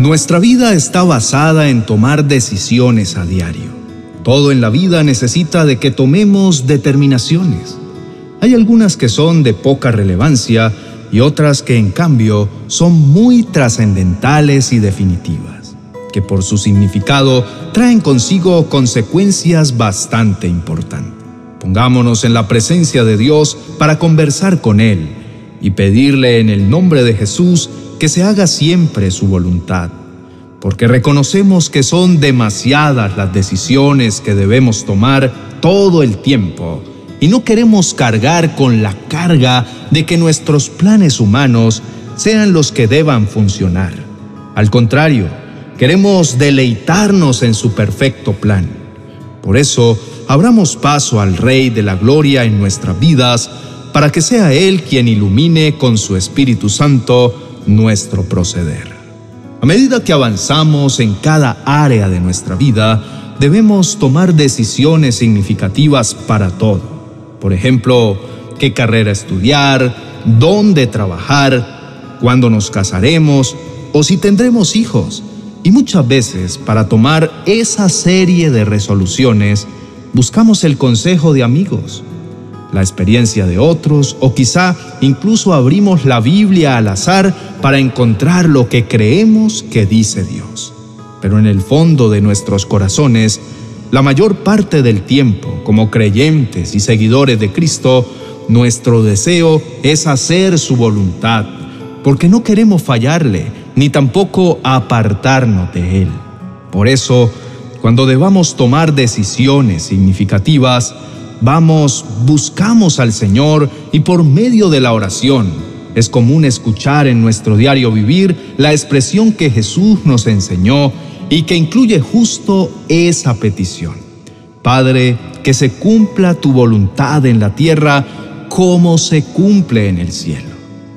Nuestra vida está basada en tomar decisiones a diario. Todo en la vida necesita de que tomemos determinaciones. Hay algunas que son de poca relevancia y otras que en cambio son muy trascendentales y definitivas, que por su significado traen consigo consecuencias bastante importantes. Pongámonos en la presencia de Dios para conversar con Él y pedirle en el nombre de Jesús que se haga siempre su voluntad, porque reconocemos que son demasiadas las decisiones que debemos tomar todo el tiempo y no queremos cargar con la carga de que nuestros planes humanos sean los que deban funcionar. Al contrario, queremos deleitarnos en su perfecto plan. Por eso, abramos paso al Rey de la Gloria en nuestras vidas, para que sea Él quien ilumine con su Espíritu Santo nuestro proceder. A medida que avanzamos en cada área de nuestra vida, debemos tomar decisiones significativas para todo. Por ejemplo, qué carrera estudiar, dónde trabajar, cuándo nos casaremos o si tendremos hijos. Y muchas veces, para tomar esa serie de resoluciones, buscamos el consejo de amigos, la experiencia de otros o quizá incluso abrimos la Biblia al azar para encontrar lo que creemos que dice Dios. Pero en el fondo de nuestros corazones, la mayor parte del tiempo, como creyentes y seguidores de Cristo, nuestro deseo es hacer su voluntad, porque no queremos fallarle, ni tampoco apartarnos de Él. Por eso, cuando debamos tomar decisiones significativas, Vamos, buscamos al Señor y por medio de la oración es común escuchar en nuestro diario vivir la expresión que Jesús nos enseñó y que incluye justo esa petición. Padre, que se cumpla tu voluntad en la tierra como se cumple en el cielo.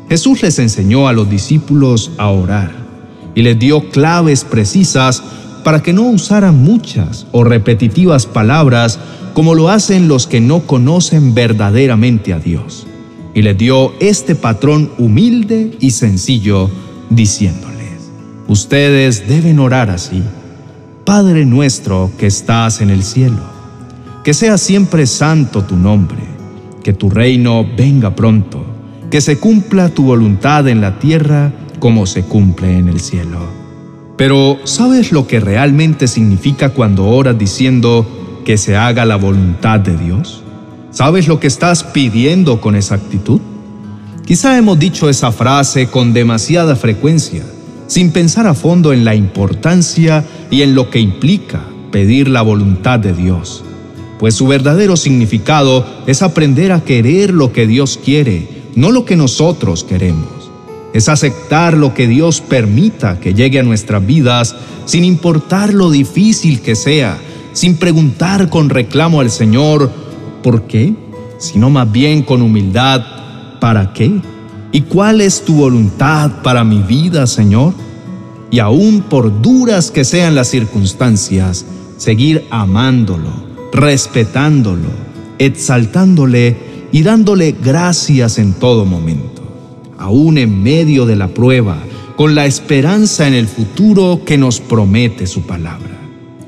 Jesús les enseñó a los discípulos a orar y les dio claves precisas para que no usaran muchas o repetitivas palabras como lo hacen los que no conocen verdaderamente a Dios. Y les dio este patrón humilde y sencillo, diciéndoles, ustedes deben orar así, Padre nuestro que estás en el cielo, que sea siempre santo tu nombre, que tu reino venga pronto, que se cumpla tu voluntad en la tierra como se cumple en el cielo. Pero ¿sabes lo que realmente significa cuando oras diciendo, que se haga la voluntad de Dios? ¿Sabes lo que estás pidiendo con esa actitud? Quizá hemos dicho esa frase con demasiada frecuencia, sin pensar a fondo en la importancia y en lo que implica pedir la voluntad de Dios, pues su verdadero significado es aprender a querer lo que Dios quiere, no lo que nosotros queremos. Es aceptar lo que Dios permita que llegue a nuestras vidas sin importar lo difícil que sea, sin preguntar con reclamo al Señor, ¿por qué? Sino más bien con humildad, ¿para qué? ¿Y cuál es tu voluntad para mi vida, Señor? Y aún por duras que sean las circunstancias, seguir amándolo, respetándolo, exaltándole y dándole gracias en todo momento, aún en medio de la prueba, con la esperanza en el futuro que nos promete su palabra.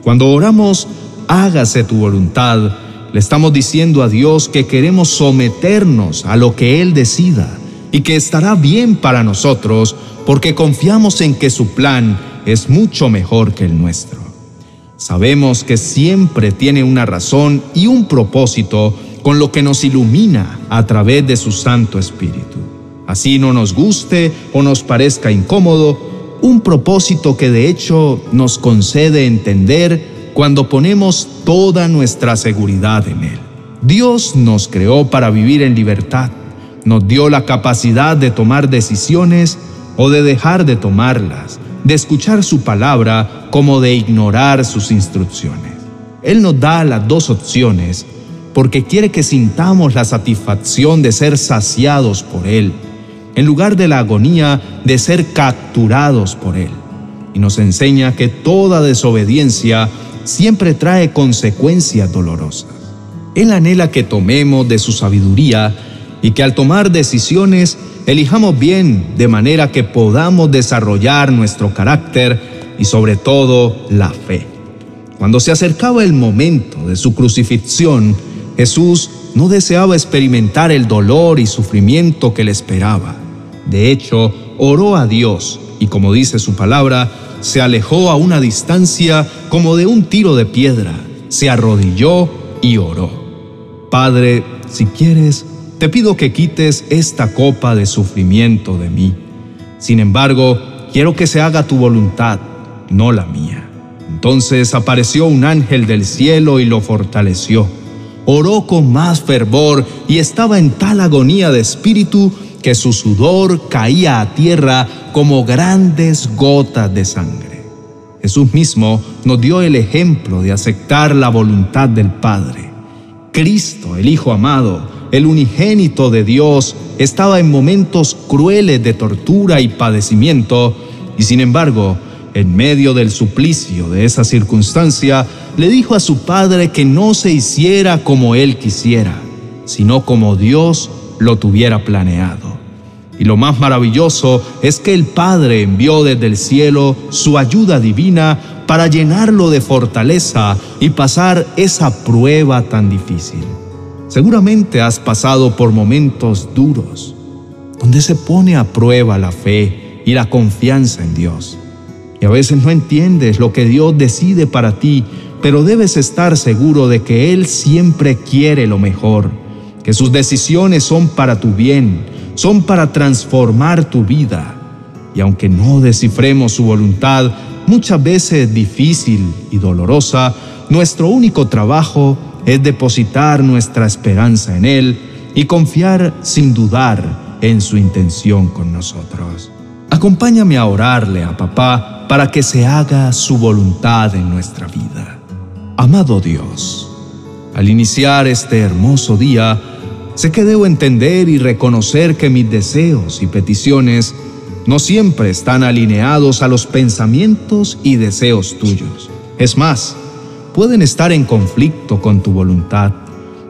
Cuando oramos, hágase tu voluntad, le estamos diciendo a Dios que queremos someternos a lo que Él decida y que estará bien para nosotros porque confiamos en que su plan es mucho mejor que el nuestro. Sabemos que siempre tiene una razón y un propósito con lo que nos ilumina a través de su Santo Espíritu. Así no nos guste o nos parezca incómodo, un propósito que de hecho nos concede entender cuando ponemos toda nuestra seguridad en Él. Dios nos creó para vivir en libertad, nos dio la capacidad de tomar decisiones o de dejar de tomarlas, de escuchar su palabra como de ignorar sus instrucciones. Él nos da las dos opciones porque quiere que sintamos la satisfacción de ser saciados por Él en lugar de la agonía de ser capturados por Él. Y nos enseña que toda desobediencia siempre trae consecuencias dolorosas. Él anhela que tomemos de su sabiduría y que al tomar decisiones elijamos bien de manera que podamos desarrollar nuestro carácter y sobre todo la fe. Cuando se acercaba el momento de su crucifixión, Jesús no deseaba experimentar el dolor y sufrimiento que le esperaba. De hecho, oró a Dios y como dice su palabra, se alejó a una distancia como de un tiro de piedra, se arrodilló y oró. Padre, si quieres, te pido que quites esta copa de sufrimiento de mí. Sin embargo, quiero que se haga tu voluntad, no la mía. Entonces apareció un ángel del cielo y lo fortaleció. Oró con más fervor y estaba en tal agonía de espíritu que su sudor caía a tierra como grandes gotas de sangre. Jesús mismo nos dio el ejemplo de aceptar la voluntad del Padre. Cristo, el Hijo amado, el unigénito de Dios, estaba en momentos crueles de tortura y padecimiento, y sin embargo, en medio del suplicio de esa circunstancia, le dijo a su Padre que no se hiciera como él quisiera, sino como Dios lo tuviera planeado. Y lo más maravilloso es que el Padre envió desde el cielo su ayuda divina para llenarlo de fortaleza y pasar esa prueba tan difícil. Seguramente has pasado por momentos duros, donde se pone a prueba la fe y la confianza en Dios. Y a veces no entiendes lo que Dios decide para ti, pero debes estar seguro de que Él siempre quiere lo mejor, que sus decisiones son para tu bien son para transformar tu vida. Y aunque no descifremos su voluntad, muchas veces difícil y dolorosa, nuestro único trabajo es depositar nuestra esperanza en Él y confiar sin dudar en su intención con nosotros. Acompáñame a orarle a papá para que se haga su voluntad en nuestra vida. Amado Dios, al iniciar este hermoso día, Sé que debo entender y reconocer que mis deseos y peticiones no siempre están alineados a los pensamientos y deseos tuyos. Es más, pueden estar en conflicto con tu voluntad.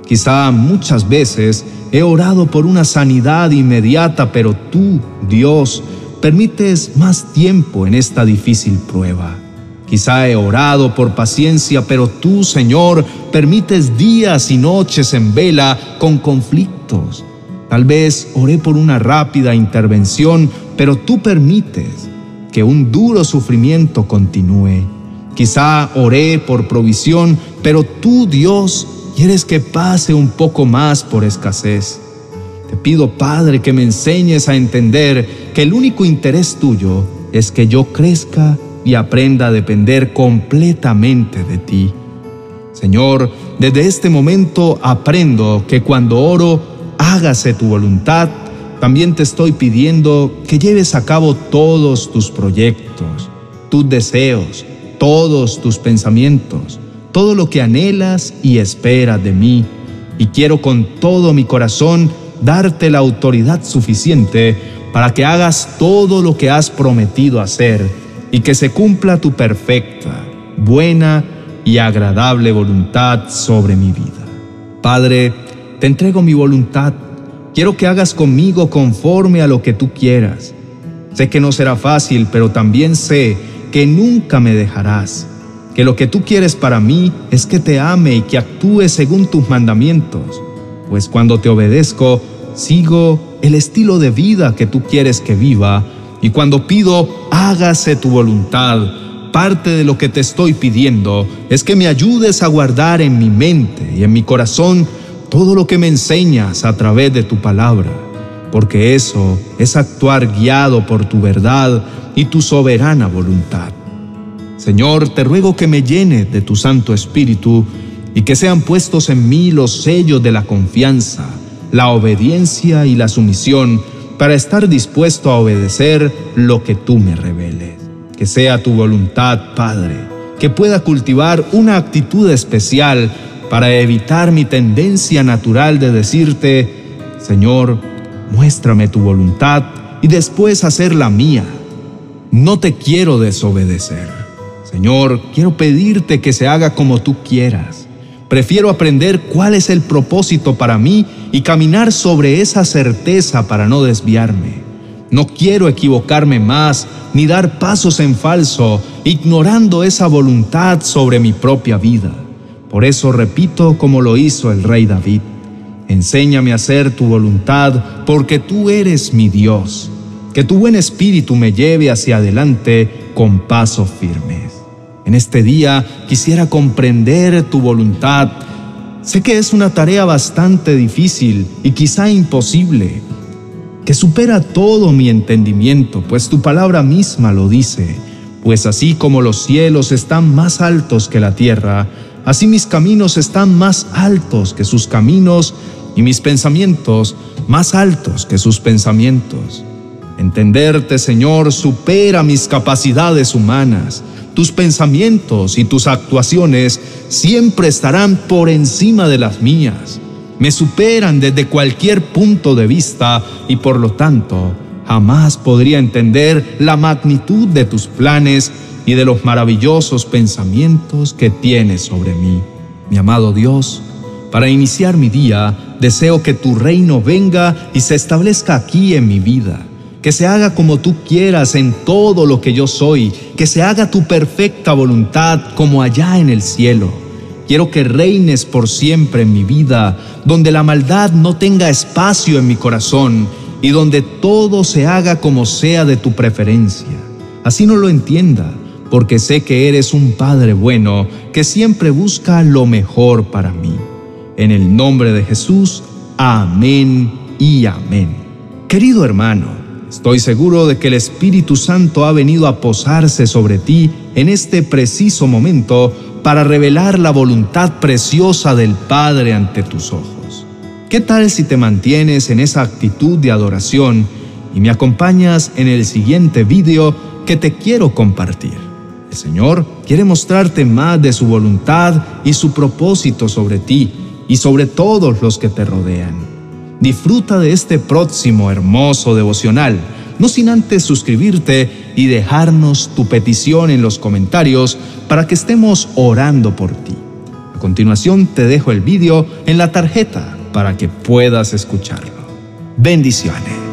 Quizá muchas veces he orado por una sanidad inmediata, pero tú, Dios, permites más tiempo en esta difícil prueba. Quizá he orado por paciencia, pero tú, Señor, permites días y noches en vela con conflictos. Tal vez oré por una rápida intervención, pero tú permites que un duro sufrimiento continúe. Quizá oré por provisión, pero tú, Dios, quieres que pase un poco más por escasez. Te pido, Padre, que me enseñes a entender que el único interés tuyo es que yo crezca y aprenda a depender completamente de ti. Señor, desde este momento aprendo que cuando oro, hágase tu voluntad, también te estoy pidiendo que lleves a cabo todos tus proyectos, tus deseos, todos tus pensamientos, todo lo que anhelas y esperas de mí. Y quiero con todo mi corazón darte la autoridad suficiente para que hagas todo lo que has prometido hacer y que se cumpla tu perfecta, buena y agradable voluntad sobre mi vida. Padre, te entrego mi voluntad. Quiero que hagas conmigo conforme a lo que tú quieras. Sé que no será fácil, pero también sé que nunca me dejarás. Que lo que tú quieres para mí es que te ame y que actúe según tus mandamientos. Pues cuando te obedezco, sigo el estilo de vida que tú quieres que viva y cuando pido, hágase tu voluntad, parte de lo que te estoy pidiendo es que me ayudes a guardar en mi mente y en mi corazón todo lo que me enseñas a través de tu palabra, porque eso es actuar guiado por tu verdad y tu soberana voluntad. Señor, te ruego que me llenes de tu Santo Espíritu y que sean puestos en mí los sellos de la confianza, la obediencia y la sumisión para estar dispuesto a obedecer lo que tú me reveles. Que sea tu voluntad, Padre, que pueda cultivar una actitud especial para evitar mi tendencia natural de decirte, Señor, muéstrame tu voluntad y después hacer la mía. No te quiero desobedecer. Señor, quiero pedirte que se haga como tú quieras. Prefiero aprender cuál es el propósito para mí y caminar sobre esa certeza para no desviarme. No quiero equivocarme más ni dar pasos en falso, ignorando esa voluntad sobre mi propia vida. Por eso repito como lo hizo el rey David. Enséñame a hacer tu voluntad, porque tú eres mi Dios. Que tu buen espíritu me lleve hacia adelante con pasos firmes. En este día quisiera comprender tu voluntad. Sé que es una tarea bastante difícil y quizá imposible, que supera todo mi entendimiento, pues tu palabra misma lo dice. Pues así como los cielos están más altos que la tierra, así mis caminos están más altos que sus caminos y mis pensamientos más altos que sus pensamientos. Entenderte, Señor, supera mis capacidades humanas. Tus pensamientos y tus actuaciones siempre estarán por encima de las mías. Me superan desde cualquier punto de vista y por lo tanto jamás podría entender la magnitud de tus planes y de los maravillosos pensamientos que tienes sobre mí. Mi amado Dios, para iniciar mi día, deseo que tu reino venga y se establezca aquí en mi vida que se haga como tú quieras en todo lo que yo soy, que se haga tu perfecta voluntad como allá en el cielo. Quiero que reines por siempre en mi vida, donde la maldad no tenga espacio en mi corazón y donde todo se haga como sea de tu preferencia. Así no lo entienda, porque sé que eres un Padre bueno que siempre busca lo mejor para mí. En el nombre de Jesús, amén y amén. Querido hermano, Estoy seguro de que el Espíritu Santo ha venido a posarse sobre ti en este preciso momento para revelar la voluntad preciosa del Padre ante tus ojos. ¿Qué tal si te mantienes en esa actitud de adoración y me acompañas en el siguiente video que te quiero compartir? El Señor quiere mostrarte más de su voluntad y su propósito sobre ti y sobre todos los que te rodean. Disfruta de este próximo hermoso devocional, no sin antes suscribirte y dejarnos tu petición en los comentarios para que estemos orando por ti. A continuación te dejo el vídeo en la tarjeta para que puedas escucharlo. Bendiciones.